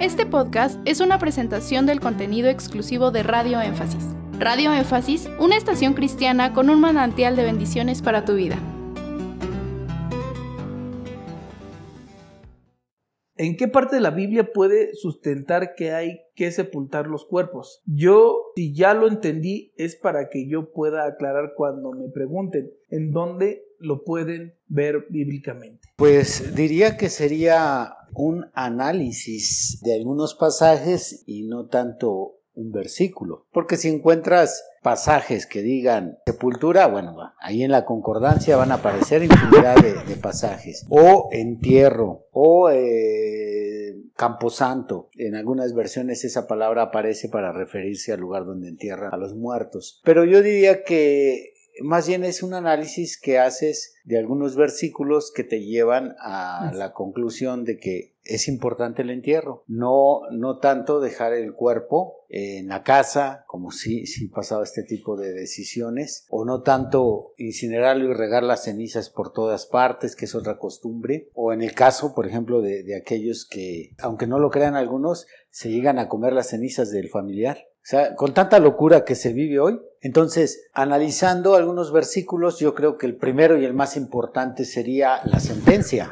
Este podcast es una presentación del contenido exclusivo de Radio Énfasis. Radio Énfasis, una estación cristiana con un manantial de bendiciones para tu vida. ¿En qué parte de la Biblia puede sustentar que hay que sepultar los cuerpos? Yo, si ya lo entendí, es para que yo pueda aclarar cuando me pregunten en dónde lo pueden ver bíblicamente. Pues diría que sería un análisis de algunos pasajes y no tanto un versículo. Porque si encuentras pasajes que digan sepultura, bueno, ahí en la concordancia van a aparecer infinidad de, pasajes. O entierro, o eh, camposanto. En algunas versiones esa palabra aparece para referirse al lugar donde entierran a los muertos. Pero yo diría que más bien es un análisis que haces de algunos versículos que te llevan a la conclusión de que es importante el entierro, no, no tanto dejar el cuerpo en la casa, como si, si pasaba este tipo de decisiones, o no tanto incinerarlo y regar las cenizas por todas partes, que es otra costumbre, o en el caso, por ejemplo, de, de aquellos que, aunque no lo crean algunos, se llegan a comer las cenizas del familiar. O sea, con tanta locura que se vive hoy. Entonces, analizando algunos versículos, yo creo que el primero y el más importante sería la sentencia.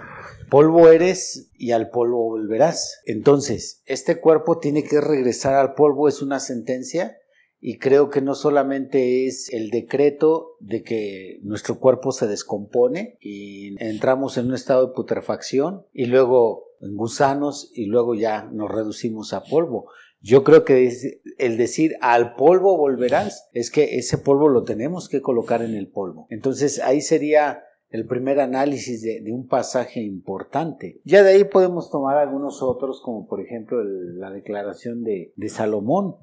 Polvo eres y al polvo volverás. Entonces, este cuerpo tiene que regresar al polvo, es una sentencia y creo que no solamente es el decreto de que nuestro cuerpo se descompone y entramos en un estado de putrefacción y luego en gusanos y luego ya nos reducimos a polvo, yo creo que el decir al polvo volverás es que ese polvo lo tenemos que colocar en el polvo. Entonces ahí sería el primer análisis de, un pasaje importante. Ya de ahí podemos tomar algunos otros, como por ejemplo la declaración de, de, Salomón,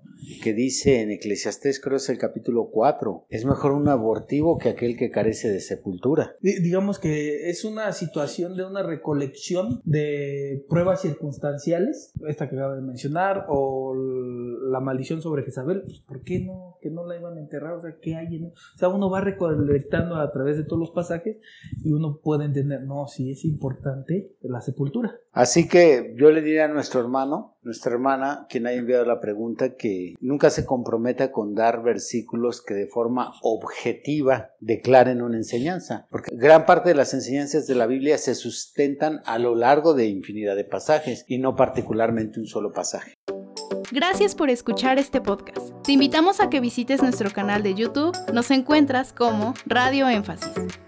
que dice en Eclesiastés, creo es el capítulo 4, es mejor un abortivo que aquel que carece de sepultura. digamos que es una situación de una recolección de pruebas circunstanciales, esta que acabo de mencionar, o la maldición sobre Jezabel, pues, ¿por qué no, que no la iban a enterrar? O sea, ¿qué hay en O sea, uno va recolectando a través de todos los pasajes y uno puede entender, no, si es importante la sepultura. Así que yo le diría a nuestro hermano, nuestra hermana, quien haya enviado la pregunta, que nunca se comprometa con dar versículos que de forma objetiva declaren una enseñanza, porque gran parte de las enseñanzas de la Biblia se sustentan a lo largo de infinidad de pasajes y no particularmente un solo pasaje. Gracias por escuchar este podcast. Te invitamos a que visites nuestro canal de YouTube. Nos encuentras como Radio Énfasis.